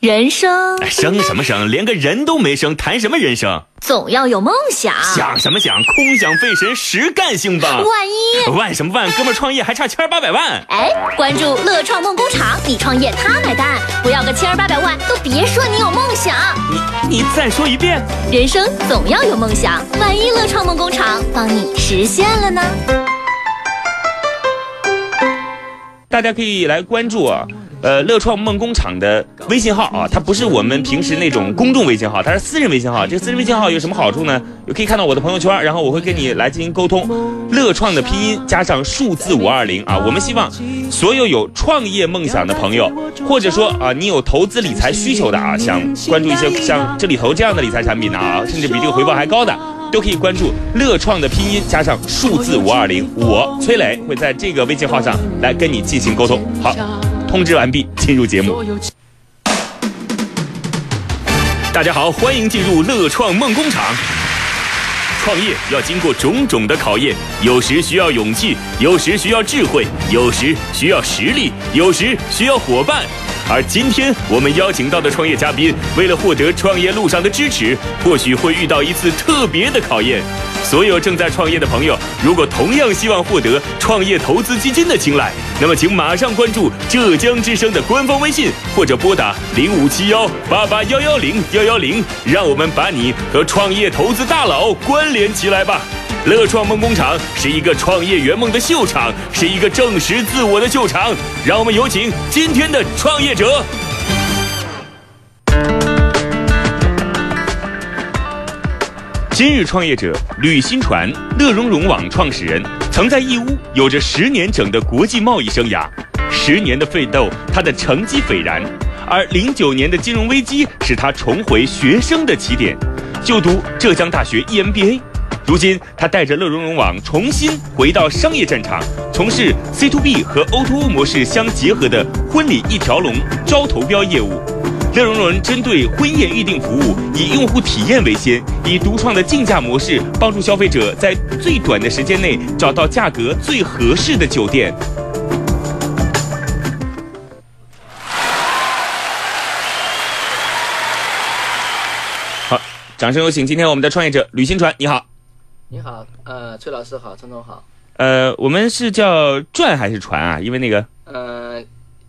人生生什么生？连个人都没生，谈什么人生？总要有梦想。想什么想？空想费神，实干兴邦。万一万什么万？哥们创业还差千八百万。哎，关注乐创梦工厂，你创业他买单，不要个千八百万都别说你有梦想。你你再说一遍。人生总要有梦想，万一乐创梦工厂帮你实现了呢？大家可以来关注啊。呃，乐创梦工厂的微信号啊，它不是我们平时那种公众微信号，它是私人微信号。这个私人微信号有什么好处呢？有可以看到我的朋友圈，然后我会跟你来进行沟通。乐创的拼音加上数字五二零啊，我们希望所有有创业梦想的朋友，或者说啊，你有投资理财需求的啊，想关注一些像这里头这样的理财产品的啊，甚至比这个回报还高的，都可以关注乐创的拼音加上数字五二零。我崔磊会在这个微信号上来跟你进行沟通。好。通知完毕，进入节目。大家好，欢迎进入乐创梦工厂。创业要经过种种的考验，有时需要勇气，有时需要智慧，有时需要实力，有时需要伙伴。而今天我们邀请到的创业嘉宾，为了获得创业路上的支持，或许会遇到一次特别的考验。所有正在创业的朋友，如果同样希望获得创业投资基金的青睐，那么请马上关注浙江之声的官方微信，或者拨打零五七幺八八幺幺零幺幺零，让我们把你和创业投资大佬关联起来吧。乐创梦工厂是一个创业圆梦的秀场，是一个证实自我的秀场。让我们有请今天的创业者。今日创业者吕新传，乐融融网创始人，曾在义乌有着十年整的国际贸易生涯，十年的奋斗，他的成绩斐然。而零九年的金融危机使他重回学生的起点，就读浙江大学 EMBA。如今，他带着乐融融网重新回到商业战场，从事 C to B 和 O to O 模式相结合的婚礼一条龙招投标业务。乐融融针对婚宴预订服务，以用户体验为先，以独创的竞价模式，帮助消费者在最短的时间内找到价格最合适的酒店。好，掌声有请今天我们的创业者吕新传，你好。你好，呃，崔老师好，陈总好。呃，我们是叫转还是传啊？因为那个，呃，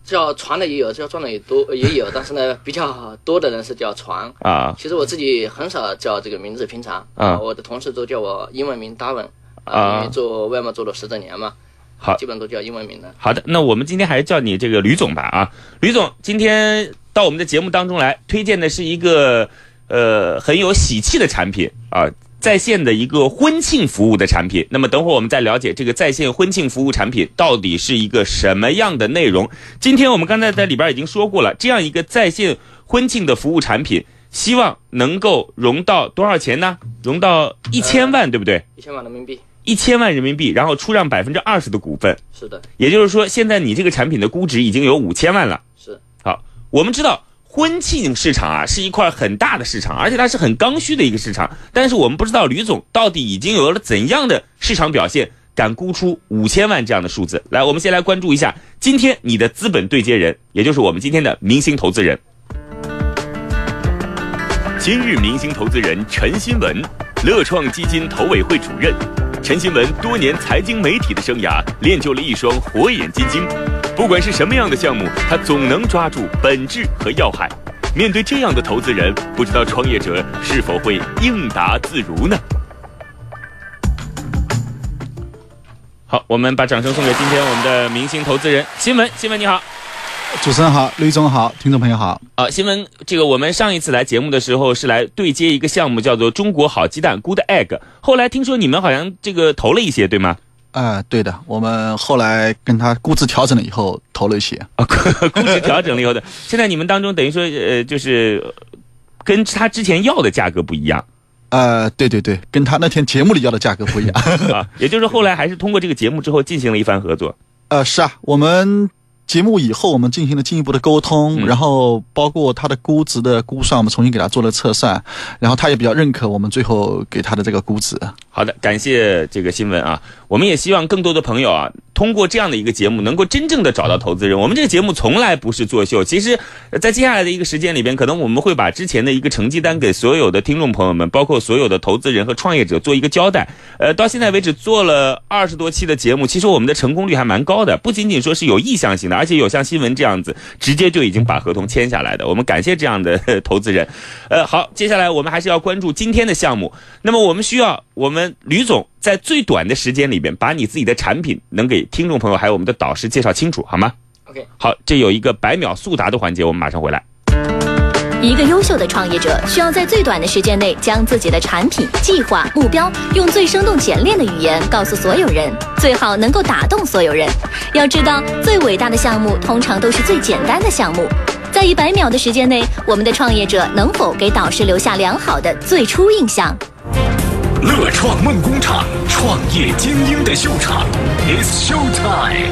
叫传的也有，叫转的也多也有，但是呢，比较多的人是叫传啊。其实我自己很少叫这个名字，平常啊，我的同事都叫我英文名 Darwin 啊，因为做外贸做了十多年嘛，好，基本都叫英文名的。好的，那我们今天还是叫你这个吕总吧啊，吕总今天到我们的节目当中来，推荐的是一个呃很有喜气的产品啊。在线的一个婚庆服务的产品，那么等会儿我们再了解这个在线婚庆服务产品到底是一个什么样的内容。今天我们刚才在里边已经说过了，这样一个在线婚庆的服务产品，希望能够融到多少钱呢？融到一千万，对不对？一千万人民币。一千万人民币，然后出让百分之二十的股份。是的。也就是说，现在你这个产品的估值已经有五千万了。是。好，我们知道。婚庆市场啊，是一块很大的市场，而且它是很刚需的一个市场。但是我们不知道吕总到底已经有了怎样的市场表现，敢估出五千万这样的数字。来，我们先来关注一下今天你的资本对接人，也就是我们今天的明星投资人。今日明星投资人陈新文，乐创基金投委会主任。陈新文多年财经媒体的生涯，练就了一双火眼金睛。不管是什么样的项目，他总能抓住本质和要害。面对这样的投资人，不知道创业者是否会应答自如呢？好，我们把掌声送给今天我们的明星投资人新闻。新闻你好，主持人好，吕总好，听众朋友好。啊，新闻，这个我们上一次来节目的时候是来对接一个项目，叫做中国好鸡蛋 Good Egg。后来听说你们好像这个投了一些，对吗？啊，对的，我们后来跟他估值调整了以后投了一些啊，估值调整了以后的，现在你们当中等于说呃，就是跟他之前要的价格不一样，呃，对对对，跟他那天节目里要的价格不一样啊，也就是后来还是通过这个节目之后进行了一番合作，呃，是啊，我们。节目以后，我们进行了进一步的沟通，然后包括他的估值的估算，我们重新给他做了测算，然后他也比较认可我们最后给他的这个估值。好的，感谢这个新闻啊。我们也希望更多的朋友啊。通过这样的一个节目，能够真正的找到投资人。我们这个节目从来不是作秀。其实，在接下来的一个时间里边，可能我们会把之前的一个成绩单给所有的听众朋友们，包括所有的投资人和创业者做一个交代。呃，到现在为止做了二十多期的节目，其实我们的成功率还蛮高的。不仅仅说是有意向型的，而且有像新闻这样子直接就已经把合同签下来的。我们感谢这样的投资人。呃，好，接下来我们还是要关注今天的项目。那么我们需要我们吕总。在最短的时间里边，把你自己的产品能给听众朋友还有我们的导师介绍清楚，好吗？OK，好，这有一个百秒速答的环节，我们马上回来。一个优秀的创业者需要在最短的时间内将自己的产品、计划、目标用最生动简练的语言告诉所有人，最好能够打动所有人。要知道，最伟大的项目通常都是最简单的项目。在一百秒的时间内，我们的创业者能否给导师留下良好的最初印象？乐创梦工厂，创业精英的秀场，It's Show Time。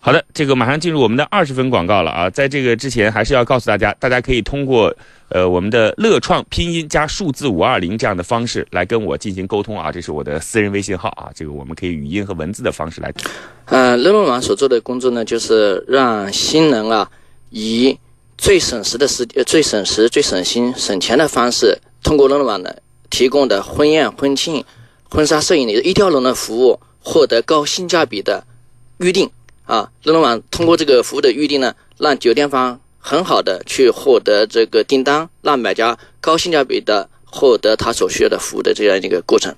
好的，这个马上进入我们的二十分广告了啊！在这个之前，还是要告诉大家，大家可以通过呃我们的乐创拼音加数字五二零这样的方式来跟我进行沟通啊，这是我的私人微信号啊，这个我们可以语音和文字的方式来。呃，乐梦网所做的工作呢，就是让新人啊以最省时的时呃最省时、最省心、省钱的方式。通过乐融网呢提供的婚宴、婚庆、婚纱摄影的一条龙的服务，获得高性价比的预订啊！乐融网通过这个服务的预订呢，让酒店方很好的去获得这个订单，让买家高性价比的获得他所需要的服务的这样一个过程。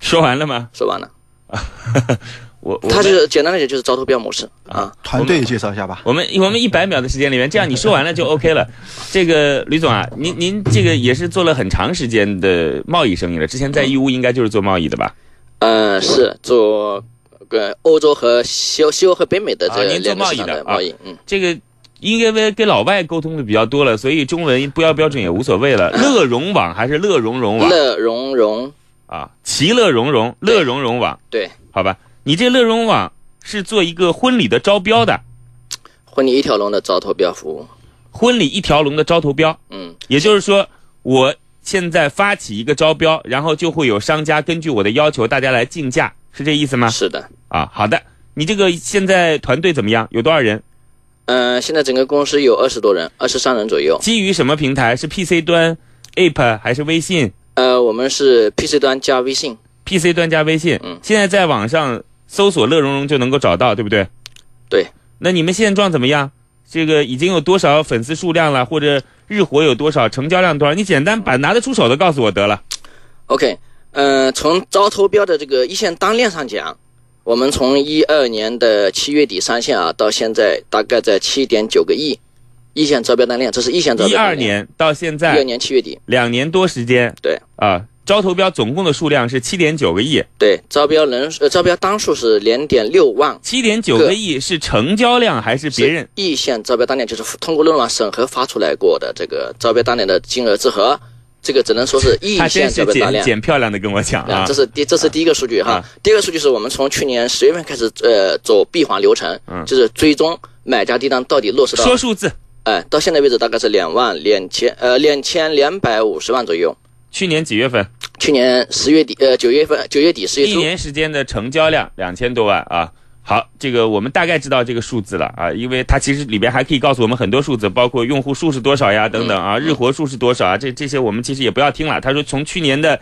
说完了吗？说完了。我，他就是简单来讲就是招投标模式啊。团队介绍一下吧。我们我们一百秒的时间里面，这样你说完了就 OK 了。这个吕总啊，您您这个也是做了很长时间的贸易生意了。之前在义乌应该就是做贸易的吧？呃，是做跟欧洲和西欧、西欧和北美的这个做贸易的贸易。嗯，这个因为跟老外沟通的比较多了，所以中文不要标准也无所谓了。乐融网还是乐融融网？乐融融啊，其乐融融，乐融融网。对，好吧。你这乐融网是做一个婚礼的招标的，婚礼一条龙的招投标服务，婚礼一条龙的招投标，嗯，也就是说，我现在发起一个招标，然后就会有商家根据我的要求，大家来竞价，是这意思吗？是的，啊，好的，你这个现在团队怎么样？有多少人？嗯，现在整个公司有二十多人，二十三人左右。基于什么平台？是 PC 端，App 还是微信？呃，我们是 PC 端加微信，PC 端加微信。嗯，现在在网上。搜索乐融融就能够找到，对不对？对。那你们现状怎么样？这个已经有多少粉丝数量了？或者日活有多少？成交量多少？你简单把拿得出手的告诉我得了。OK，嗯，从招投标的这个一线单量上讲，我们从一二年的七月底上线啊，到现在大概在七点九个亿一线招标单量，这是一线招标。一二年到现在，一二年七月底，两年多时间。对。啊。招投标总共的数量是七点九个亿，对，招标人呃招标单数是两点六万，七点九个亿是成交量还是别人意向招标单量？就是通过乐融网审核发出来过的这个招标单量的金额之和，这个只能说是意向招标单量。捡漂亮的跟我讲啊，这是第这是第一个数据哈，第二个数据是我们从去年十月份开始呃走闭环流程，就是追踪买家订单到底落实到说数字，哎，到现在为止大概是两万两千呃两千两百五十万左右。去年几月份？去年十月底，呃，九月份，九月底十月初，一年时间的成交量两千多万啊。好，这个我们大概知道这个数字了啊，因为它其实里边还可以告诉我们很多数字，包括用户数是多少呀，等等啊，日活数是多少啊，这这些我们其实也不要听了。他说从去年的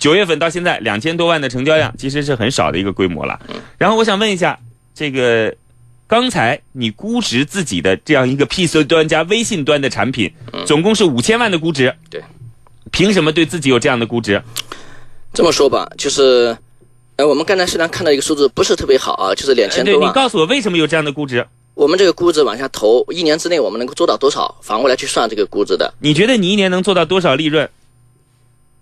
九月份到现在两千多万的成交量，其实是很少的一个规模了。然后我想问一下，这个刚才你估值自己的这样一个 PC 端加微信端的产品，总共是五千万的估值。对。凭什么对自己有这样的估值？这么说吧，就是，呃，我们刚才虽然看到一个数字不是特别好啊，就是两千多万。你告诉我为什么有这样的估值？我们这个估值往下投，一年之内我们能够做到多少？反过来去算这个估值的。你觉得你一年能做到多少利润？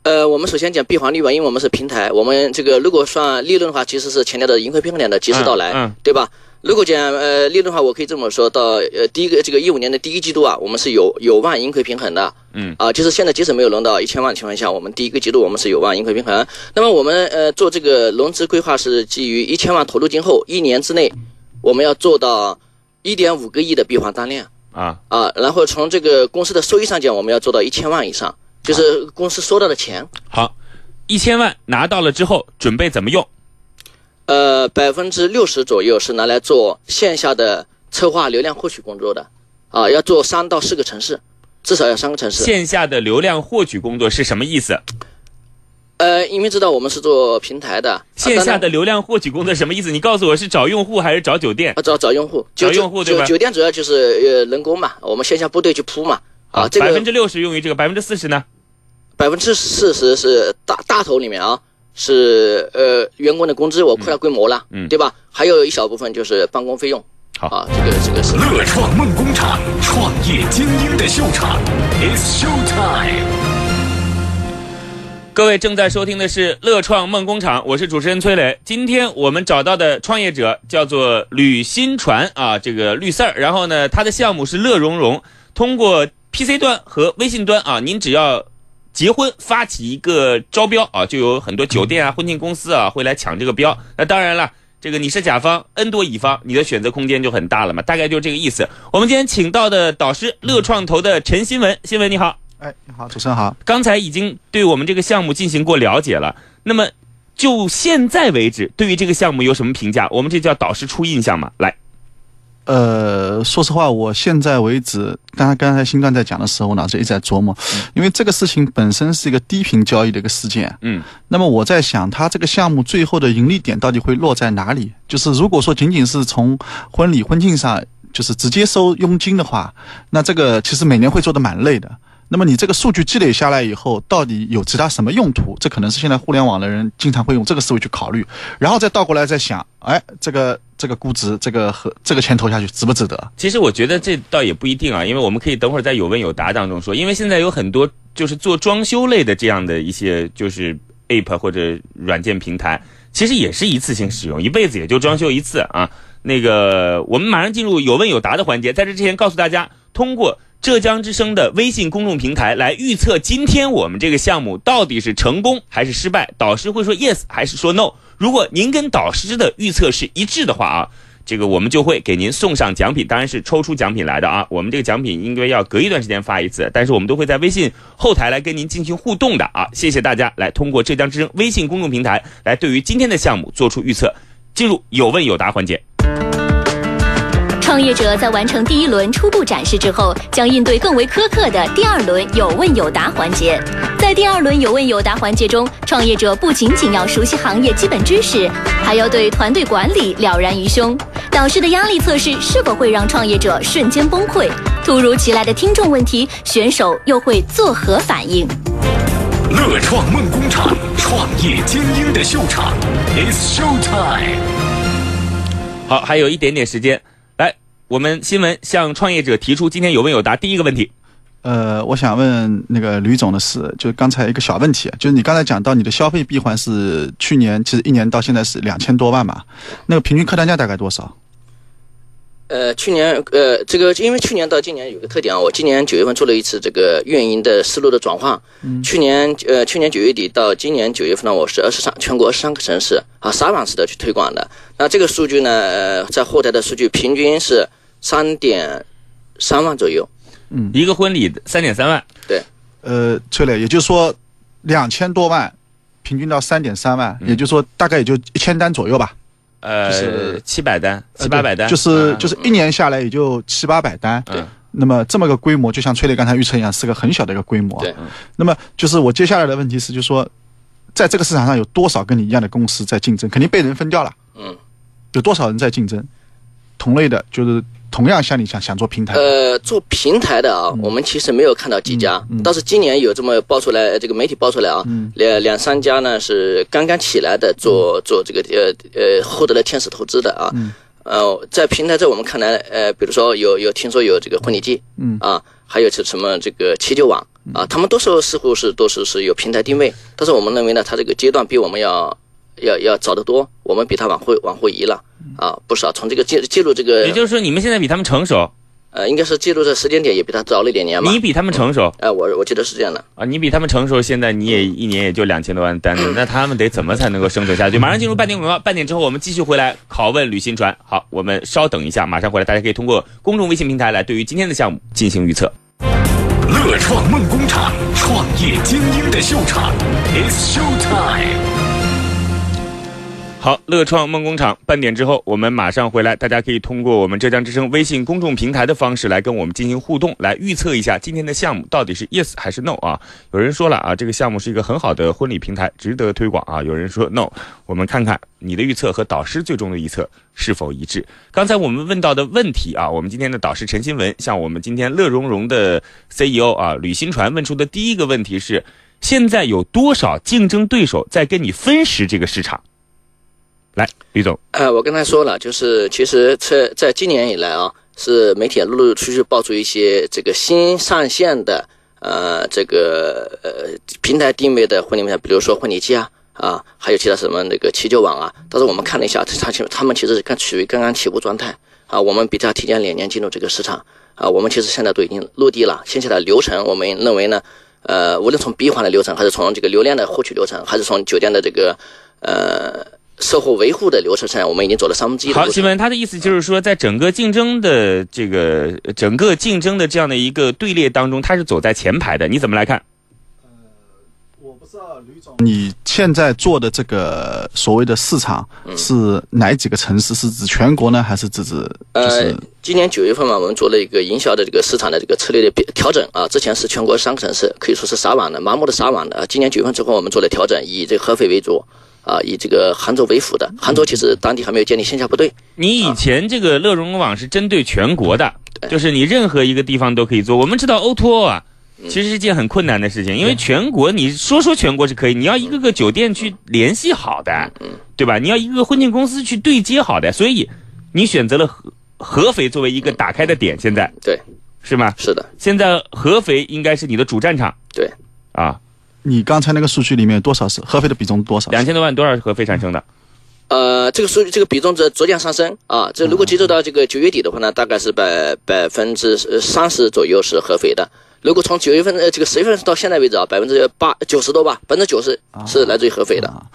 呃，我们首先讲闭环利润，因为我们是平台，我们这个如果算利润的话，其实是强调的盈亏平衡点的及时到来，对吧？如果讲呃利润的话，我可以这么说到呃第一个这个一五年的第一季度啊，我们是有有望盈亏平衡的，嗯啊，就是现在即使没有融到一千万情况下，我们第一个季度我们是有望盈亏平衡。那么我们呃做这个融资规划是基于一千万投入金后一年之内，我们要做到一点五个亿的闭环单量啊啊，然后从这个公司的收益上讲，我们要做到一千万以上，就是公司收到的钱。好，一千万拿到了之后，准备怎么用？呃，百分之六十左右是拿来做线下的策划流量获取工作的，啊，要做三到四个城市，至少要三个城市。线下的流量获取工作是什么意思？呃，因为知道我们是做平台的，线下啊的流量获取工作什么意思？你告诉我是找用户还是找酒店啊，？找找用户，找用户对吧酒酒店主要就是呃人工嘛，我们线下部队去铺嘛，啊，这个百分之六十用于这个，百分之四十呢？百分之四十是大大头里面啊，是呃员工的工资，我扩大规模了，嗯对吧？还有一小部分就是办公费用，好啊，这个这个是。乐创梦工厂，创业精英的秀场，It's show time。各位正在收听的是乐创梦工厂，我是主持人崔磊。今天我们找到的创业者叫做吕新传啊，这个绿色儿。然后呢，他的项目是乐融融，通过 PC 端和微信端啊，您只要结婚发起一个招标啊，就有很多酒店啊、婚庆公司啊会来抢这个标。那当然了。这个你是甲方，N 多乙方，你的选择空间就很大了嘛，大概就是这个意思。我们今天请到的导师，乐创投的陈新文，新文你好。哎，你好，主持人好。刚才已经对我们这个项目进行过了解了。那么就现在为止，对于这个项目有什么评价？我们这叫导师初印象嘛？来，呃，说实话，我现在为止，刚才刚才新段在讲的时候，我脑子一直在琢磨，因为这个事情本身是一个低频交易的一个事件。嗯，那么我在想，它这个项目最后的盈利点到底会落在哪里？就是如果说仅仅是从婚礼婚庆上，就是直接收佣金的话，那这个其实每年会做的蛮累的。那么你这个数据积累下来以后，到底有其他什么用途？这可能是现在互联网的人经常会用这个思维去考虑，然后再倒过来再想，哎，这个这个估值，这个和这个钱投下去值不值得？其实我觉得这倒也不一定啊，因为我们可以等会儿在有问有答当中说，因为现在有很多就是做装修类的这样的一些就是 app 或者软件平台，其实也是一次性使用，一辈子也就装修一次啊。那个，我们马上进入有问有答的环节，在这之前告诉大家，通过浙江之声的微信公众平台来预测今天我们这个项目到底是成功还是失败，导师会说 yes 还是说 no。如果您跟导师的预测是一致的话啊，这个我们就会给您送上奖品，当然是抽出奖品来的啊。我们这个奖品应该要隔一段时间发一次，但是我们都会在微信后台来跟您进行互动的啊。谢谢大家来通过浙江之声微信公众平台来对于今天的项目做出预测。进入有问有答环节。创业者在完成第一轮初步展示之后，将应对更为苛刻的第二轮有问有答环节。在第二轮有问有答环节中，创业者不仅仅要熟悉行业基本知识，还要对团队管理了然于胸。导师的压力测试是否会让创业者瞬间崩溃？突如其来的听众问题，选手又会作何反应？乐创梦工厂，创业精英的秀场，It's show time。好，还有一点点时间，来，我们新闻向创业者提出今天有问有答第一个问题。呃，我想问那个吕总的是，就刚才一个小问题，就是你刚才讲到你的消费闭环是去年其实一年到现在是两千多万嘛，那个平均客单价大概多少？呃，去年呃，这个因为去年到今年有个特点啊，我今年九月份做了一次这个运营的思路的转换。去年呃，去年九月底到今年九月份呢，我是二十三全国二十三个城市啊撒网式的去推广的。那这个数据呢，呃，在后台的数据平均是三点三万左右。嗯一个婚礼三点三万，对呃，崔磊，也就是说两千多万，平均到三点三万，也就是说大概也就一千单左右吧，呃，就是七百单、呃七八百单，就是嗯就是一年下来也就七八百单。对。那么这么个规模，就像崔磊刚才预测一样，是个很小的一个规模。对。那么就是我接下来的问题是，就是说，在这个市场上有多少跟你一样的公司在竞争？肯定被人分掉了。嗯。有多少人在竞争？同类的，就是同样像你想想做平台。呃，做平台的啊，我们其实没有看到几家，倒是今年有这么爆出来，这个媒体爆出来啊，两两三家呢是刚刚起来的，做做这个呃呃获得了天使投资的啊。呃，在平台在我们看来，呃，比如说有有听说有这个婚礼季，嗯。啊，还有是什么这个七九网啊，他们都是似乎是都是是有平台定位，但是我们认为呢，它这个阶段比我们要要要早得多，我们比他往后往后移了啊不少。从这个记记录这个也就是说你们现在比他们成熟，呃，应该是记录的时间点也比他早了一点年吧。你比他们成熟呃，我我记得是这样的。啊，你比他们成熟，现在你也一年也就两千多万单子，那他们得怎么才能够生存下去？马上进入半点广告，半点之后我们继续回来拷问旅行船。好，我们稍等一下，马上回来，大家可以通过公众微信平台来对于今天的项目进行预测。乐创梦工厂，创业精英的秀场，It's Show Time。好，乐创梦工厂半点之后，我们马上回来。大家可以通过我们浙江之声微信公众平台的方式来跟我们进行互动，来预测一下今天的项目到底是 yes 还是 no 啊？有人说了啊，这个项目是一个很好的婚礼平台，值得推广啊。有人说 no，我们看看你的预测和导师最终的预测是否一致。刚才我们问到的问题啊，我们今天的导师陈新文向我们今天乐融融的 CEO 啊吕新传问出的第一个问题是：现在有多少竞争对手在跟你分食这个市场？来，李总，呃，我刚才说了，就是其实在在今年以来啊，是媒体陆陆续续爆出一些这个新上线的呃这个呃平台定位的婚礼平台，比如说婚礼季啊啊，还有其他什么那个七九网啊。但是我们看了一下，他其他们其实是刚处于刚刚起步状态啊，我们比它提前两年进入这个市场啊，我们其实现在都已经落地了，线下的流程，我们认为呢，呃，无论从闭环的流程，还是从这个流量的获取流程，还是从酒店的这个呃。售后维护的流程上，我们已经走了三分之一。好，新闻，他的意思就是说，在整个竞争的这个整个竞争的这样的一个队列当中，他是走在前排的。你怎么来看？呃，我不知道吕总，你现在做的这个所谓的市场是哪几个城市？是指全国呢，还是指指？呃，今年九月份嘛，我们做了一个营销的这个市场的这个策略的调整啊。之前是全国三个城市，可以说是撒网的，盲目的撒网的。今年九月份之后，我们做了调整，以这个合肥为主。啊，以这个杭州为辅的，杭州其实当地还没有建立线下部队。你以前这个乐融融网是针对全国的，就是你任何一个地方都可以做。我们知道 O to O 啊，其实是件很困难的事情，因为全国你说说全国是可以，你要一个个酒店去联系好的，对吧？你要一个个婚庆公司去对接好的，所以你选择了合合肥作为一个打开的点，现在对，是吗？是的，现在合肥应该是你的主战场，对，啊。你刚才那个数据里面多少是合肥的比重多少？两千多万多少是合肥产生的？呃，这个数据这个比重在逐渐上升啊。这如果截止到这个九月底的话呢，大概是百百分之三十左右是合肥的。如果从九月份呃这个十月份到现在为止啊，百分之八九十多吧，百分之九十是来自于合肥的。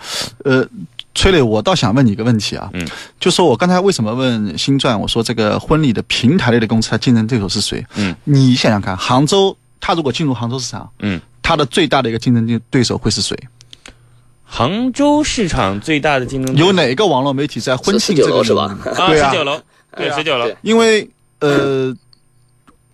呃，崔磊，我倒想问你一个问题啊，嗯，就说我刚才为什么问新钻，我说这个婚礼的平台类的公司，它竞争对手是谁？嗯，你想想看，杭州，它如果进入杭州市场，嗯。它的最大的一个竞争对手会是谁？杭州市场最大的竞争有哪个网络媒体在婚庆这个是吧？对啊，十九楼，对十九楼。因为呃，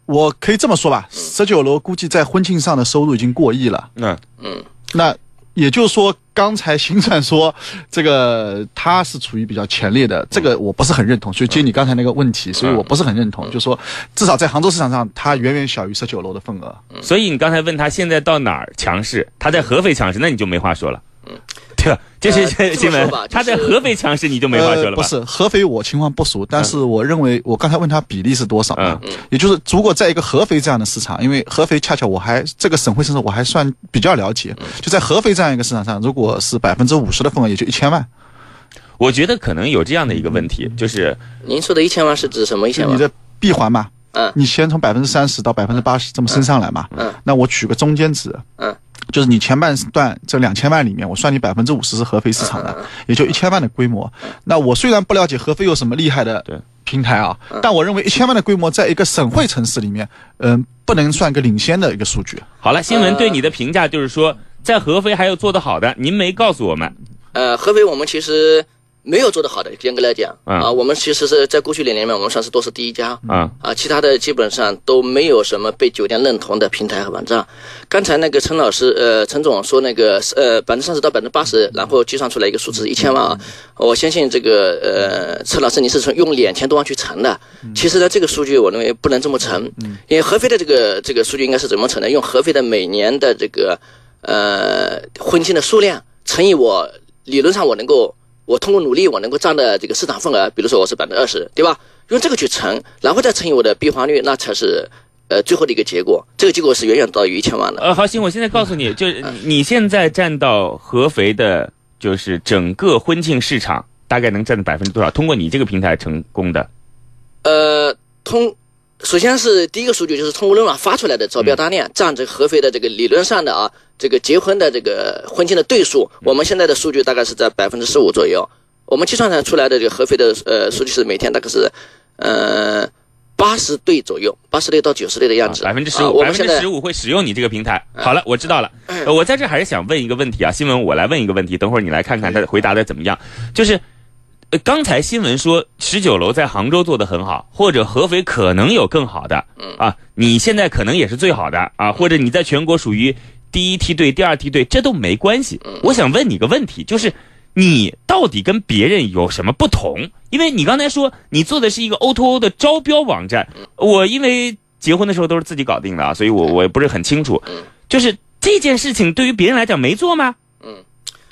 我可以这么说吧，十九楼估计在婚庆上的收入已经过亿了。嗯嗯，那。也就是说，刚才新传说这个他是处于比较前列的，这个我不是很认同。所以接你刚才那个问题，所以我不是很认同。就说至少在杭州市场上，它远远小于十九楼的份额。所以你刚才问他现在到哪儿强势，他在合肥强势，那你就没话说了。这是新闻，他在合肥强势，你就没话说了吧？不是合肥，我情况不熟，但是我认为，我刚才问他比例是多少呢？也就是如果在一个合肥这样的市场，因为合肥恰巧我还这个省会城市我还算比较了解，就在合肥这样一个市场上，如果是百分之五十的份额，也就一千万。我觉得可能有这样的一个问题，就是您说的一千万是指什么一千万？你的闭环嘛？嗯，你先从百分之三十到百分之八十这么升上来嘛？嗯，那我取个中间值。嗯。就是你前半段这两千万里面，我算你百分之五十是合肥市场的，也就一千万的规模。那我虽然不了解合肥有什么厉害的平台啊，但我认为一千万的规模，在一个省会城市里面，嗯，不能算个领先的一个数据。好了，新闻对你的评价就是说，在合肥还有做得好的，您没告诉我们。呃，合肥我们其实。没有做得好的，严格来讲啊，我们其实是在过去两年里面，我们算是都是第一家。啊啊，其他的基本上都没有什么被酒店认同的平台和网站。刚才那个陈老师，呃，陈总说那个呃百分之三十到百分之八十，然后计算出来一个数字一千万啊，我相信这个呃陈老师你是从用两千多万去乘的，其实呢这个数据我认为不能这么乘，因为合肥的这个这个数据应该是怎么乘的？用合肥的每年的这个呃婚庆的数量乘以我理论上我能够。我通过努力，我能够占的这个市场份额，比如说我是百分之二十，对吧？用这个去乘，然后再乘以我的闭环率，那才是呃最后的一个结果。这个结果是远远大于一千万的。呃，好，行，我现在告诉你，就是你现在占到合肥的，就是整个婚庆市场大概能占到百分之多少？通过你这个平台成功的？呃，通。首先是第一个数据，就是通过论网发出来的招标单量占这合肥的这个理论上的啊，这个结婚的这个婚庆的对数，我们现在的数据大概是在百分之十五左右。我们计算出来的这个合肥的呃数据是每天大概是，呃，八十对左右，八十对到九十对的样子。百分之十五，百分之十五会使用你这个平台。好了，我知道了。呃我在这还是想问一个问题啊，新闻，我来问一个问题，等会儿你来看看他回答的怎么样。就是，呃，刚才新闻说十九楼在杭州做的很好，或者合肥可能有更好的，啊，你现在可能也是最好的啊，或者你在全国属于第一梯队、第二梯队，这都没关系。我想问你个问题，就是。你到底跟别人有什么不同？因为你刚才说你做的是一个 O to O 的招标网站，我因为结婚的时候都是自己搞定的啊，所以我我也不是很清楚。就是这件事情对于别人来讲没做吗？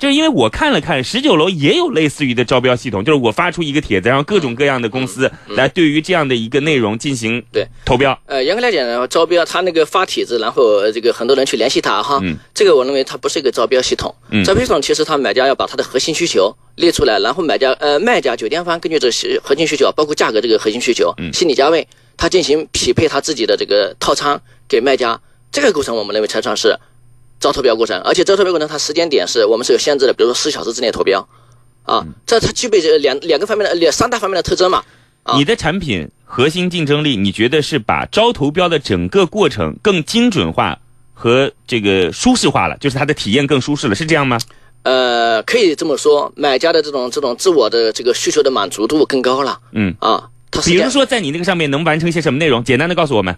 嗯，就是因为我看了看十九楼也有类似于的招标系统，就是我发出一个帖子，然后各种各样的公司来对于这样的一个内容进行对。投标。呃，严格来讲呢，招标他那个发帖子，然后呃这个很多人去联系他哈，嗯。这个我认为它不是一个招标系统。嗯。招标系统其实他买家要把他的核心需求列出来，然后买家呃卖家酒店方根据这些核心需求，包括价格这个核心需求、嗯。心理价位，他进行匹配他自己的这个套餐给卖家，这个过程我们认为才算是招投标过程，而且招投标过程它时间点是我们是有限制的，比如说四小时之内投标，啊，嗯这它具备这两两个方面的两三大方面的特征嘛。啊你的产品核心竞争力，你觉得是把招投标的整个过程更精准化和这个舒适化了，就是它的体验更舒适了，是这样吗？呃，可以这么说，买家的这种这种自我的这个需求的满足度更高了嗯，啊。它是，比如说在你那个上面能完成一些什么内容？简单的告诉我们。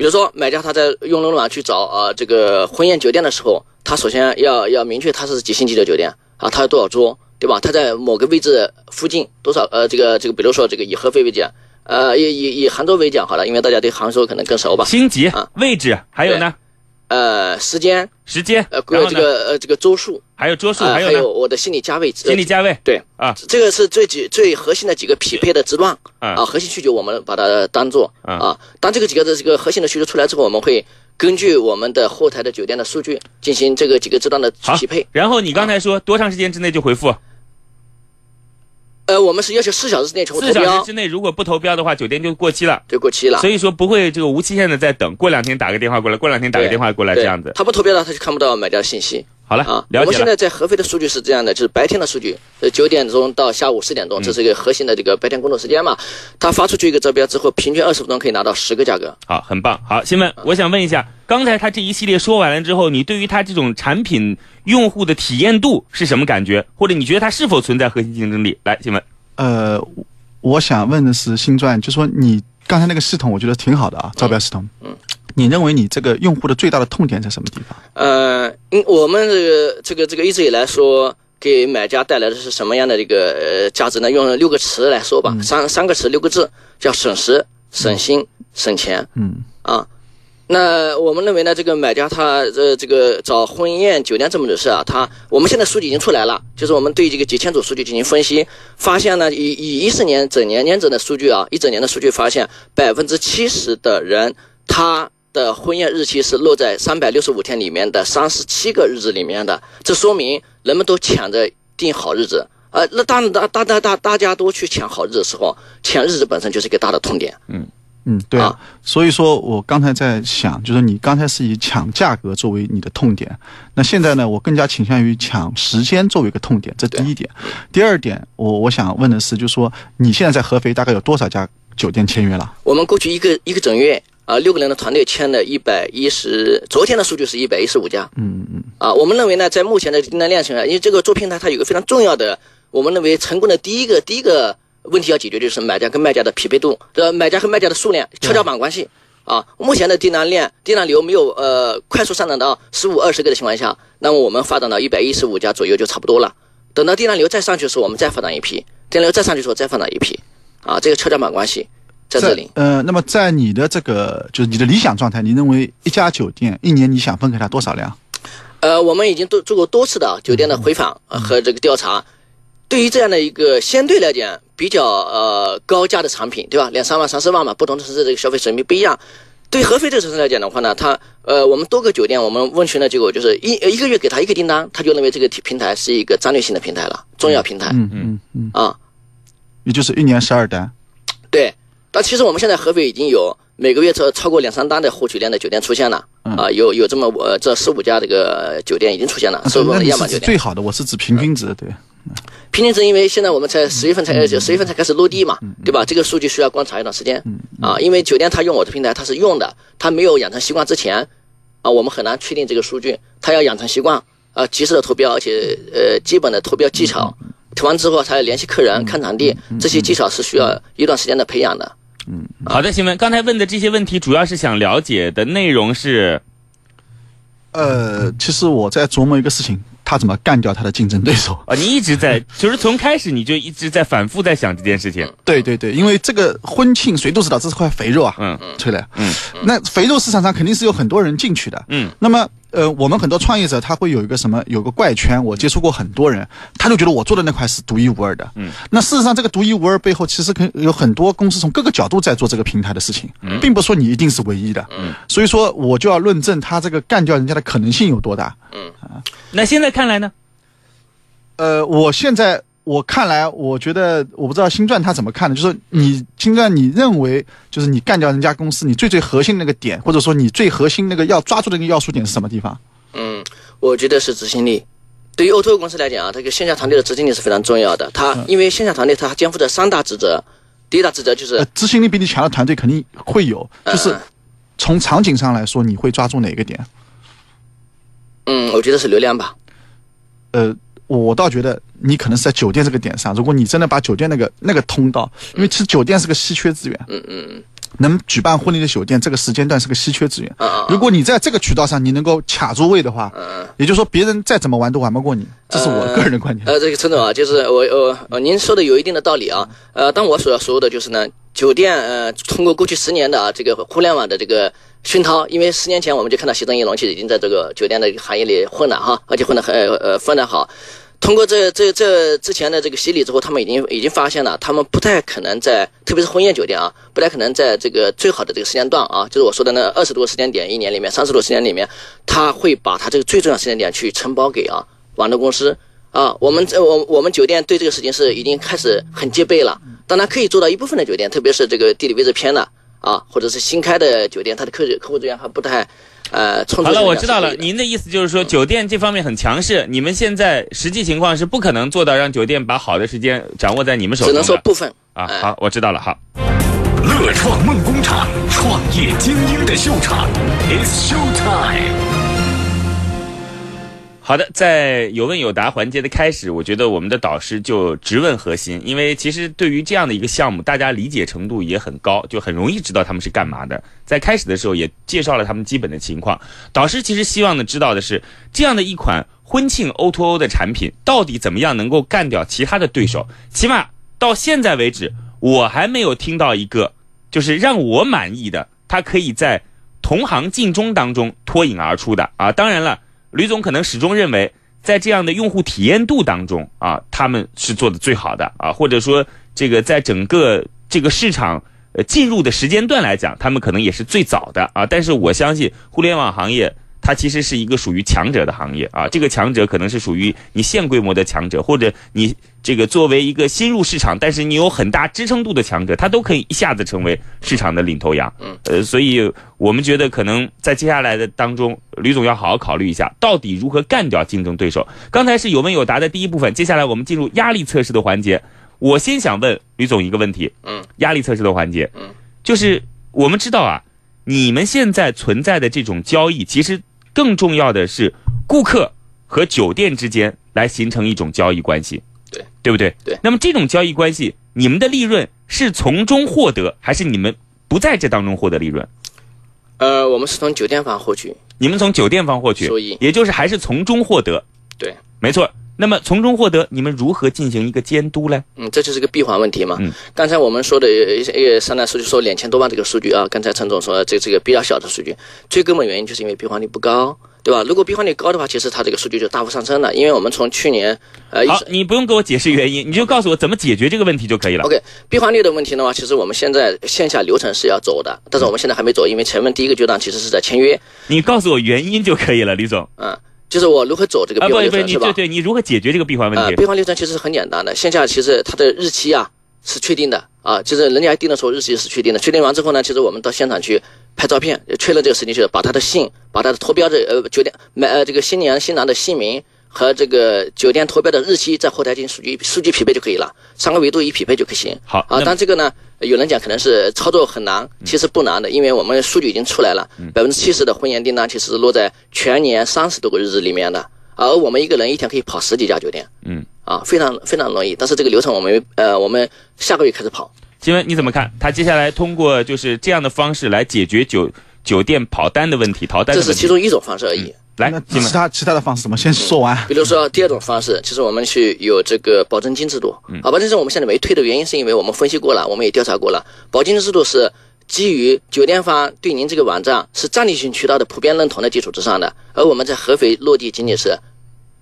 比如说买家他在用龙网去找啊、这个婚宴酒店的时候，他首先要要明确他是几星级的酒店啊，他有多少桌，对吧？他在某个位置附近多少呃这个这个，比如说这个以合肥为讲，呃以以以杭州为讲好了，因为大家对杭州可能更熟吧。星级啊、位置，还有呢，呃，时间。时间呃，这个呃这个周数，还有周数，呃还有呢，我的心理价位，心理价位。对。啊。这个是最几最核心的几个匹配的值段啊啊，核心需求我们把它当做。啊啊，当这个几个的这个核心的需求出来之后，我们会根据我们的后台的酒店的数据进行这个几个值段的匹配。然后你刚才说多长时间之内就回复？呃，我们是要求四小时之内全部投标四小时之内如果不投标的话，酒店就过期了。对过期了所。以说不会这个无期限的在等，过两天打个电话过来，过两天打个电话过来这样子。他不投标了，他就看不到买家信息好了啊。，了解了我们现在。在合肥的数据是这样的，就是白天的数据，呃，九点钟到下午四点嗯钟，这是一个核心的这个白天工作时间嘛。他发出去一个招标之后，平均二十分钟可以拿到十个价格。好，很棒。好，新闻，我想问一下，刚才他这一系列说完了之后，你对于他这种产品用户的体验度是什么感觉？或者你觉得它是否存在核心竞争力？来，新闻。呃，我想问的是，新钻，就说你刚才那个系统，我觉得挺好的啊，招标系统。嗯，你认为你这个用户的最大的痛点在什么地方？呃，因，我们这个这个这个一直以来说，给买家带来的是什么样的这个呃价值呢？用六个词来说吧，三三个词，六个字，叫省时、省心、省钱嗯啊。那我们认为呢，这个买家他呃这个找婚宴酒店这么的事啊，他我们现在数据已经出来了，就是我们对这个几千组数据进行分析，发现呢，以以一四年整年年整的数据啊，一整年的数据发现，百分之七十的人他的婚宴日期是落在三百六十五天里面的三十七个日子里面的，这说明人们都抢着定好日子。呃，那当然大大大大大家都去抢好日子的时候，抢日子本身就是一个大的痛点。嗯嗯，对啊。啊所以说我刚才在想，就是你刚才是以抢价格作为你的痛点，那现在呢，我更加倾向于抢时间作为一个痛点，这第一点。第二点，我我想问的是，就是说你现在在合肥大概有多少家酒店签约了？我们过去一个一个整月啊、六个人的团队签了一百一十，昨天的数据是一百一十五家。嗯嗯啊，我们认为呢，在目前的订单量情况下，因为这个做平台它有个非常重要的，我们认为成功的第一个第一个问题要解决就是买家跟卖家的匹配度，呃，买家和卖家的数量跷跷板关系。啊，目前的订单量、订单流没有呃快速上涨到十五二十个的情况下，那么我们发展到一百一十五家左右就差不多了。等到订单流再上去的时候，我们再发展一批；订单流再上去的时候，再发展一批。啊，这个跷跷板关系在这里。呃，那么在你的这个就是你的理想状态，你认为一家酒店一年你想分给他多少量？呃，我们已经都做过多次的酒店的回访呃和这个调查。对于这样的一个相对来讲比较呃高价的产品，对吧？两三万、三四万嘛，不同的城市这个消费水平不一样。对合肥这个城市来讲的话呢，它呃，我们多个酒店，我们问询的结果就是一呃一个月给他一个订单，他就认为这个平台是一个战略性的平台了，重要平台、嗯嗯嗯，啊。也就是一年十二单。对，但其实我们现在合肥已经有每个月超超过两三单的获取量的酒店出现了啊、有有这么呃这四五家这个酒店已经出现了，啊是我们那你是的样板酒店。最好的，我是指平均值，对。平均值因为现在我们才十月份才呃十月份才开始落地嘛，对吧？这个数据需要观察一段时间。啊，因为酒店他用我的平台他是用的，他没有养成习惯之前啊，我们很难确定这个数据。他要养成习惯啊，及时的投标，而且呃基本的投标技巧，投完之后他要联系客人看场地，这些技巧是需要一段时间的培养的。好的，新闻，刚才问的这些问题，主要是想了解的内容是，呃，其实我在琢磨一个事情，他怎么干掉他的竞争对手。啊，你一直在，就是从开始你就一直在反复在想这件事情。对对对，因为这个婚庆谁都知道这是块肥肉啊，嗯。崔磊，嗯，那肥肉市场上肯定是有很多人进去的，嗯，那么呃，我们很多创业者他会有一个什么，有个怪圈，我接触过很多人，他就觉得我做的那块是独一无二的，嗯，那事实上这个独一无二背后，其实可有很多公司从各个角度在做这个平台的事情，并不是说你一定是唯一的，嗯，所以说我就要论证他这个干掉人家的可能性有多大，嗯。那现在看来呢？呃，我现在我看来，我觉得我不知道星钻他怎么看的，就是你新传，你认为就是你干掉人家公司，你最最核心那个点，或者说你最核心那个要抓住的那个要素点是什么地方？嗯，我觉得是执行力。对于 O2O 公司来讲啊，这个线下团队的执行力是非常重要的。它因为线下团队它肩负着三大职责，第一大职责就是呃，执行力比你强的团队肯定会有，就是嗯从场景上来说，你会抓住哪个点？嗯，我觉得是流量吧。呃，我倒觉得你可能是在酒店这个点上，如果你真的把酒店那个那个通道，因为其实酒店是个稀缺资源，嗯嗯嗯能举办婚礼的酒店这个时间段是个稀缺资源。如果你在这个渠道上你能够卡住位的话，嗯。也就是说别人再怎么玩都玩不过你，这是我个人的观点。呃，这个陈总啊，就是我呃呃，您说的有一定的道理啊。呃，但我所要说的就是呢，酒店呃，通过过去十年的啊这个互联网的这个熏陶，因为十年前我们就看到习正一龙其实已经在这个酒店的行业里混了哈，而且混得很呃呃混得好。通过这这这之前的这个洗礼之后，他们已经已经发现了，他们不太可能在，特别是婚宴酒店啊，不太可能在这个最好的这个时间段啊，就是我说的那二十多个时间点，一年里面三十多个时间里面，他会把他这个最重要的时间点去承包给啊网络公司啊。我们这我我们酒店对这个事情是已经开始很戒备了，当然可以做到一部分的酒店，特别是这个地理位置偏的啊，或者是新开的酒店，它的客客户资源还不太呃充足。好了，我知道了。您的意思就是说，酒店这方面很强势，你们现在实际情况是不可能做到让酒店把好的时间掌握在你们手只中只能说部分啊。哎好，我知道了。好，乐创梦工厂，创业精英的秀场，It's Show Time。好的，在有问有答环节的开始，我觉得我们的导师就直问核心，因为其实对于这样的一个项目，大家理解程度也很高，就很容易知道他们是干嘛的。在开始的时候也介绍了他们基本的情况。导师其实希望呢知道的是，这样的一款婚庆 O2O 的产品，到底怎么样能够干掉其他的对手？起码到现在为止，我还没有听到一个就是让我满意的，它可以在同行竞争当中脱颖而出的啊。当然了。吕总可能始终认为，在这样的用户体验度当中啊，他们是做的最好的啊，或者说这个在整个这个市场呃进入的时间段来讲，他们可能也是最早的啊。但是我相信互联网行业。它其实是一个属于强者的行业啊，这个强者可能是属于你现规模的强者，或者你这个作为一个新入市场，但是你有很大支撑度的强者，它都可以一下子成为市场的领头羊。嗯，呃，所以我们觉得可能在接下来的当中，吕总要好好考虑一下，到底如何干掉竞争对手。刚才是有问有答的第一部分，接下来我们进入压力测试的环节。我先想问吕总一个问题，嗯，压力测试的环节，嗯，就是我们知道啊，你们现在存在的这种交易，其实更重要的是顾客和酒店之间来形成一种交易关系，对对不对？对那么这种交易关系，你们的利润是从中获得，还是你们不在这当中获得利润？呃，我们是从酒店方获取，你们从酒店方获取收益，也就是还是从中获得。对，没错。那么从中获得，你们如何进行一个监督呢？嗯，这就是个闭环问题嘛。嗯，刚才我们说的呃上来数据说两千多万这个数据啊，刚才陈总说这这个比较小的数据，最根本原因就是因为闭环率不高，对吧？如果闭环率高的话，其实它这个数据就大幅上升了，因为我们从去年呃一好，你不用给我解释原因，你就告诉我怎么解决这个问题就可以了。OK，闭环率的问题的话，其实我们现在线下流程是要走的，但是我们现在还没走，因为前面第一个阶段其实是在签约，你告诉我原因就可以了，李总。嗯，就是我如何走这个啊，闭环流程是吧对？对，你如何解决这个闭环问呃，题闭？环流程其实是很简单的，线下其实它的日期啊是确定的啊，就是人家定的时候日期是确定的，确定完之后呢，其实我们到现场去拍照片，确认这个时间，就是把他的姓，把他的投标的呃酒店买呃这个新娘新郎的姓名和这个酒店投标的日期在后台进行数据数据匹配就可以了，三个维度一匹配就可行。啊，好啊但这个呢，有人讲可能是操作很难，其实不难的，因为我们数据已经出来了，百分之七十的婚宴订单其实是落在全年三十多个日子里面的，而我们一个人一天可以跑十几家酒店，嗯，啊，非常非常容易。但是这个流程我们呃，我们下个月开始跑。请问你怎么看？他接下来通过就是这样的方式来解决酒酒店跑单的问题、逃单的问题。这是其中一种方式而已。来那，新闻其他其他的方式怎么？先说完。比如说第二种方式，其实我们去有这个保证金制度。啊，保证金我们现在没退的原因，是因为我们分析过了，我们也调查过了，保证金制度是基于酒店方对您这个网站是战略性渠道的普遍认同的基础之上的，而我们在合肥落地仅仅是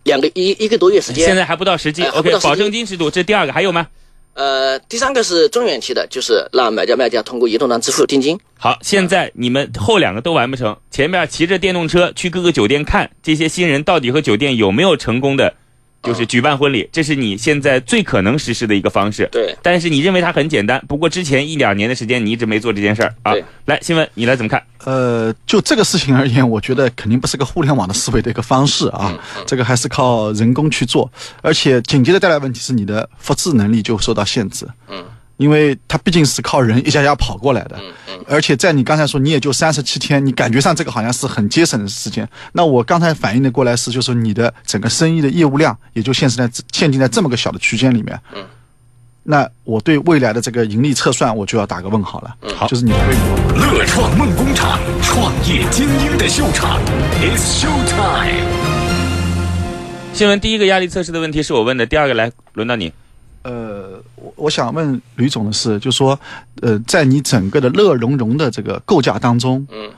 两个一一个多月时间。现在还不到实际。OK，保证金制度，这第二个还有吗？呃，第三个是中远期的，就是让买家卖家通过移动端支付定金。好，现在你们后两个都完不成，前面骑着电动车去各个酒店看这些新人到底和酒店有没有成功的，就是举办婚礼，这是你现在最可能实施的一个方式。对，但是你认为它很简单，不过之前一两年的时间你一直没做这件事儿啊对。来，新闻你来怎么看？呃，就这个事情而言，我觉得肯定不是个互联网的思维的一个方式啊，这个还是靠人工去做，而且紧接着带来问题是你的复制能力就受到限制。嗯，因为它毕竟是靠人一家家跑过来的，嗯嗯，而且在你刚才说你也就三十七天，你感觉上这个好像是很节省的时间。那我刚才反映的过来是，就是你的整个生意的业务量也就限制在限定在这么个小的区间里面。嗯，那我对未来的这个盈利测算我就要打个问号了。就是你的规模乐创梦工厂，创业精英的秀场，It's show time。新闻第一个压力测试的问题是我问的，第二个来轮到你。呃，我我想问吕总的是，就说，呃，在你整个的乐融融的这个构架当中，嗯，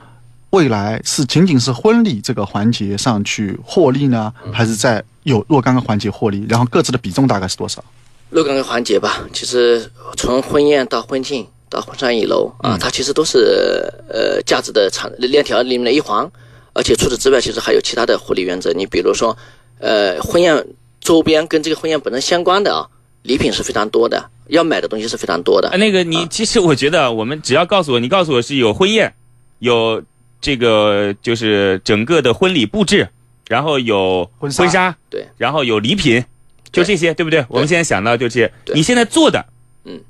未来是仅仅是婚礼这个环节上去获利呢，嗯还是在有若干个环节获利？然后各自的比重大概是多少？若干个环节吧，其实从婚宴到婚庆到婚纱影楼啊，它其实都是呃价值的产链条里面的一环，而且除此之外，其实还有其他的获利原则。你比如说，呃，婚宴周边跟这个婚宴本身相关的啊，礼品是非常多的，要买的东西是非常多的啊，。那个你其实我觉得我们只要告诉我，你告诉我是有婚宴，有这个就是整个的婚礼布置，然后有婚纱婚纱，对，然后有礼品，就这些，对不对？我们现在想到就这些。你现在做的，嗯，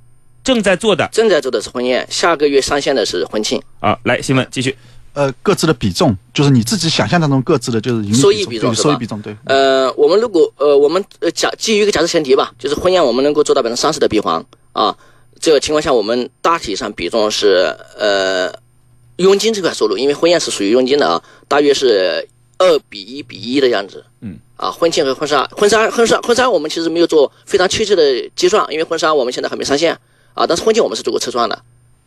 正在做的正在做的是婚宴，下个月上线的是婚庆，啊，来，新闻继续。呃，各自的比重，就是你自己想象当中各自的就是盈利收益比重对收益比重对。呃，我们如果呃，我们呃假基于一个假设前提吧，就是婚宴我们能够做到百分之三十的闭环啊，这个情况下我们大体上比重是呃佣金这块收入，因为婚宴是属于佣金的啊，大约是二比一比一的样子。嗯。啊，婚庆和婚纱，婚纱婚纱婚纱我们其实没有做非常确切的计算，因为婚纱我们现在还没上线啊，但是婚庆我们是做过测算的。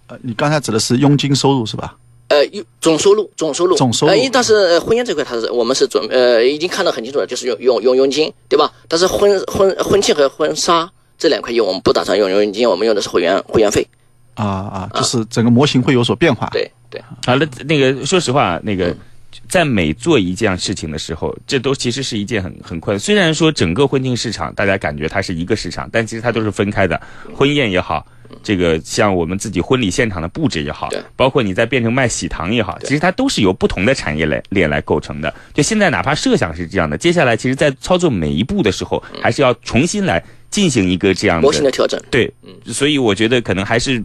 呃，你刚才指的是佣金收入是吧？呃，有总收入，总收入，总收入呃，因但是呃婚宴这块它是我们是准呃已经看得很清楚了，就是用用用佣金，对吧？但是婚婚婚庆和婚纱这两块业务我们不打算用佣金，我们用的是会员会员费。啊啊，就是整个模型会有所变化。对对，好了，那个说实话，那个在每做一件事情的时候，这都其实是一件很很困。虽然说整个婚庆市场大家感觉它是一个市场，但其实它都是分开的。婚宴也好，这个像我们自己婚礼现场的布置也好对，包括你再变成卖喜糖也好，其实它都是由不同的产业来链来构成的。就现在哪怕设想是这样的，接下来其实在操作每一步的时候，还是要重新来进行一个这样的模型的调整。对，所以我觉得可能还是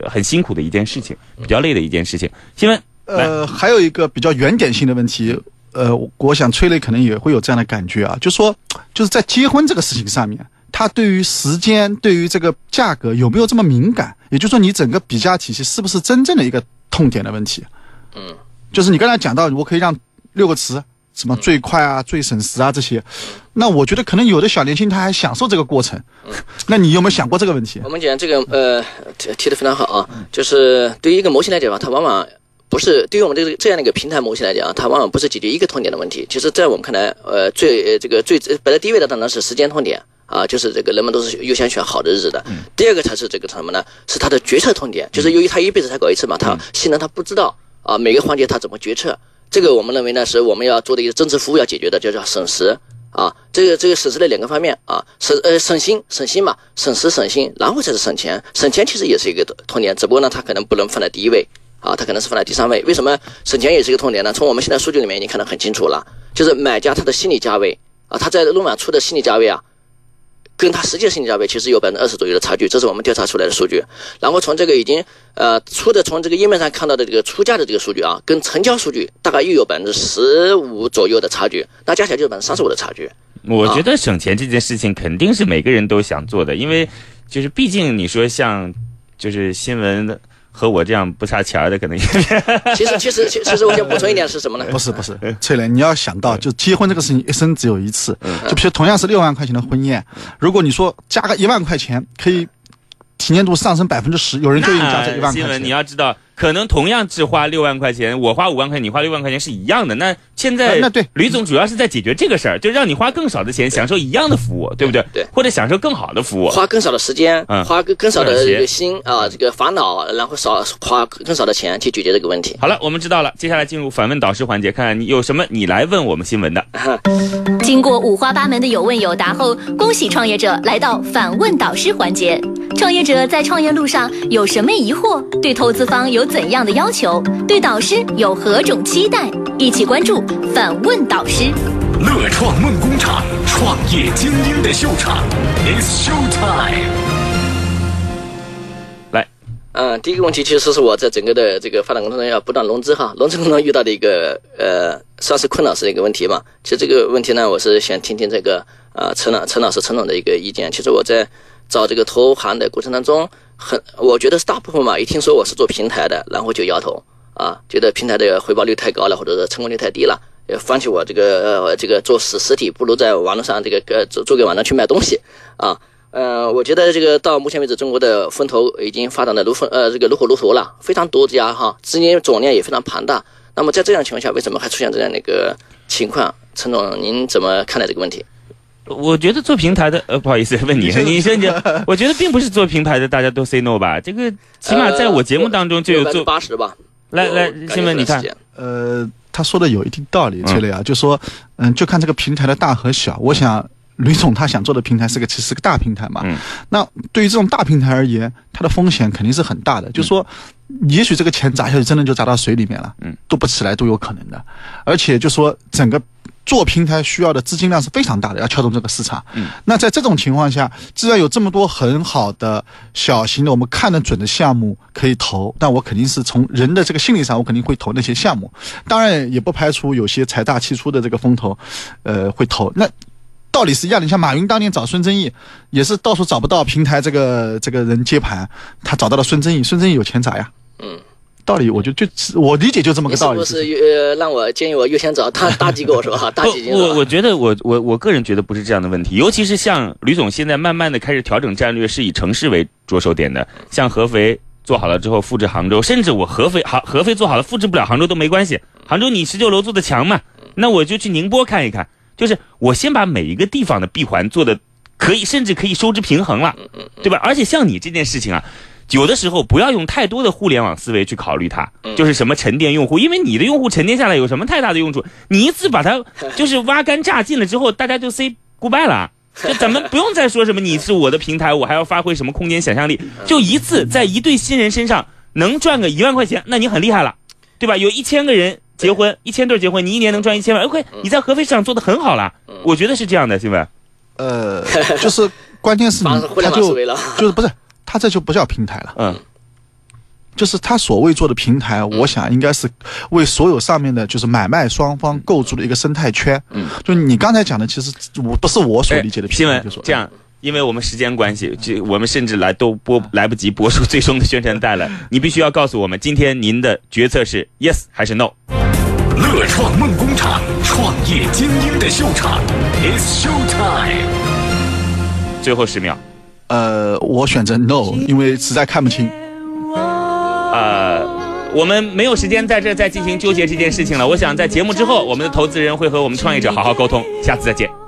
呃很辛苦的一件事情，比较累的一件事情。新闻。呃，还有一个比较原点性的问题，呃，我我想崔磊可能也会有这样的感觉啊，就说就是在结婚这个事情上面，他对于时间、对于这个价格有没有这么敏感？也就是说，你整个比价体系是不是真正的一个痛点的问题？嗯，就是你刚才讲到，我可以让六个词，什么最快啊、最省时啊这些，那我觉得可能有的小年轻他还享受这个过程。那你有没有想过这个问题我？们讲这个呃提提的非常好啊，就是对于一个模型来讲吧，它往往不是对于我们这个这样的一个平台模型来讲啊，它往往不是解决一个痛点的问题。其实，在我们看来，呃，最呃这个最摆在第一位的当然是时间痛点啊，就是这个人们都是优先选好的日子的。第二个才是这个什么呢？是他的决策痛点，就是由于他一辈子才搞一次嘛，他新人他不知道啊每个环节他怎么决策。这个我们认为呢，是我们要做的一个增值服务要解决的，就叫省时。啊，这个这个省时的两个方面啊，省呃省心省心嘛，省时省心，然后才是省钱。省钱其实也是一个痛点，只不过呢，他可能不能放在第一位啊，他可能是放在第三位。为什么省钱也是一个痛点呢？从我们现在数据里面已经看得很清楚了，就是买家他的心理价位啊，他在论网出的心理价位啊，跟它实际的性价比其实有百分之二十左右的差距，这是我们调查出来的数据。然后从这个已经呃出的从这个页面上看到的这个出价的这个数据啊，跟成交数据大概又有百分之十五左右的差距，那加起来就是百分之三十五的差距。我觉得省钱这件事情肯定是每个人都想做的，因为就是毕竟你说像就是新闻和我这样不差钱的，可能也 其实其实其其实我想补充一点是什么呢？不是不是，翠莲，你要想到，就结婚这个事情一生只有一次，就比如同样是六万块钱的婚宴，如果你说加个一万块钱，可以体验度上升百分之十，有人就愿意加这一万块钱新闻你。要知道，可能同样只花六万块钱，我花五万块钱，你花六万块钱是一样的。那现在呃那对吕总主要是在解决这个事儿，就让你花更少的钱，享受一样的服务，对不对？对或者享受更好的服务。花更少的时间，嗯花更更少的这个心啊，这个烦恼，然后少花更少的钱去解决这个问题。好了，我们知道了，接下来进入反问导师环节，看看你有什么你来问我们新闻的。经过五花八门的有问有答后，恭喜创业者来到反问导师环节。创业者在创业路上有什么疑惑？对投资方有怎样的要求？对导师有何种期待？一起关注反问导师。乐创梦工厂，创业精英的秀场，It's Show Time。来，嗯，第一个问题其实是我在整个的这个发展过程中要不断融资哈，融资过程中遇到的一个呃算是困扰式的一个问题嘛。其实这个问题呢，我是想听听这个呃陈老陈老师陈总的一个意见。其实我在找这个投行的过程当中，很我觉得是大部分嘛，一听说我是做平台的，然后就摇头啊，觉得平台的回报率太高了，或者是成功率太低了。呃，放弃我这个呃这个做实实体，不如在网络上这个呃做做给网站去卖东西啊。呃，我觉得这个到目前为止，中国的风投已经发展的如风呃这个如火如荼了，非常多家哈，资金总量也非常庞大。那么在这样情况下，为什么还出现这样的一个情况？陈总，您怎么看待这个问题？我觉得做平台的，呃，不好意思，问你，你说你，我觉得并不是做平台的大家都 say no 吧？这个起码在我节目当中就有做。八十吧。来来，新闻你看呃，他说的有一定道理，崔磊啊，就说，嗯，就看这个平台的大和小。我想，吕总他想做的平台是个其实是个大平台嘛。嗯那对于这种大平台而言，它的风险肯定是很大的。就说，也许这个钱砸下去，真的就砸到水里面了，嗯，都不起来都有可能的。而且就说整个。做平台需要的资金量是非常大的，要撬动这个市场。嗯，那在这种情况下，既然有这么多很好的小型的我们看得准的项目可以投，那我肯定是从人的这个心理上，我肯定会投那些项目。当然，也不排除有些财大气粗的这个风投，呃，会投。那道理是一样的。你像马云当年找孙正义，也是到处找不到平台这个这个人接盘，他找到了孙正义，孙正义有钱砸呀。嗯，道理我就就我理解就这么个道理。是不是呃让我建议我优先找大 大机构是吧？大不基金，我我觉得我我我个人觉得不是这样的问题，尤其是像吕总现在慢慢的开始调整战略，是以城市为着手点的，像合肥做好了之后复制杭州，甚至我合肥杭合肥做好了复制不了杭州都没关系，杭州你十九楼做的强嘛，那我就去宁波看一看，就是我先把每一个地方的闭环做的可以，甚至可以收支平衡了，对吧？而且像你这件事情啊。有的时候不要用太多的互联网思维去考虑它，就是什么沉淀用户，因为你的用户沉淀下来有什么太大的用处？你一次把它 就是挖干榨尽了之后，大家就 say goodbye 了。就咱们不用再说什么你是我的平台，我还要发挥什么空间想象力，就一次在一对新人身上能赚个一万块钱，那你很厉害了，对吧？有一千个人结婚，一千对结婚，你一年能赚一千万，OK，你在合肥市场做的很好了，我觉得是这样的，新闻。呃，就是关键是你 他就就是不是他这就不叫平台了。嗯，就是他所谓做的平台，我想应该是为所有上面的就是买卖双方构筑的一个生态圈。嗯，就你刚才讲的，其实我不是我所理解的哎新平台，就说闻这样。因为我们时间关系，这我们甚至来都播来不及播出最终的宣传带了。你必须要告诉我们，今天您的决策是 yes 还是 no？乐创梦工厂，创业精英的秀场，It's Show Time。最后十秒。呃，我选择 no，因为实在看不清。呃，我们没有时间在这再进行纠结这件事情了。我想在节目之后，我们的投资人会和我们创业者好好沟通。下次再见。